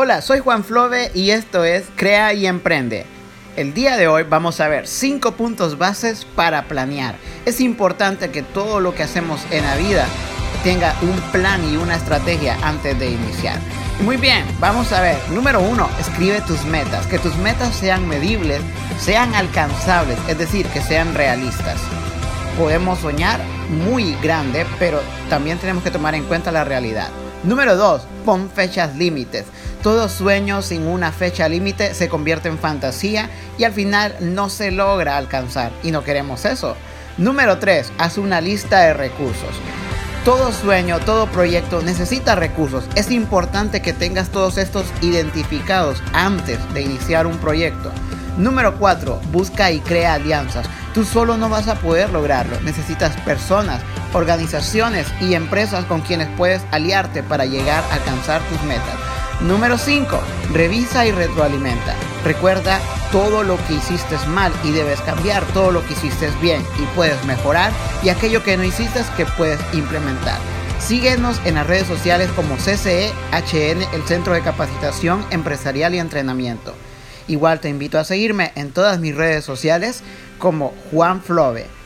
Hola, soy Juan Flove y esto es Crea y Emprende. El día de hoy vamos a ver 5 puntos bases para planear. Es importante que todo lo que hacemos en la vida tenga un plan y una estrategia antes de iniciar. Muy bien, vamos a ver. Número uno, escribe tus metas. Que tus metas sean medibles, sean alcanzables, es decir, que sean realistas. Podemos soñar muy grande, pero también tenemos que tomar en cuenta la realidad. Número 2. Pon fechas límites. Todo sueño sin una fecha límite se convierte en fantasía y al final no se logra alcanzar y no queremos eso. Número 3. Haz una lista de recursos. Todo sueño, todo proyecto necesita recursos. Es importante que tengas todos estos identificados antes de iniciar un proyecto. Número 4. Busca y crea alianzas. Tú solo no vas a poder lograrlo. Necesitas personas, organizaciones y empresas con quienes puedes aliarte para llegar a alcanzar tus metas. Número 5. Revisa y retroalimenta. Recuerda todo lo que hiciste mal y debes cambiar todo lo que hiciste bien y puedes mejorar y aquello que no hiciste que puedes implementar. Síguenos en las redes sociales como CCEHN, el Centro de Capacitación Empresarial y Entrenamiento. Igual te invito a seguirme en todas mis redes sociales como Juan Flove.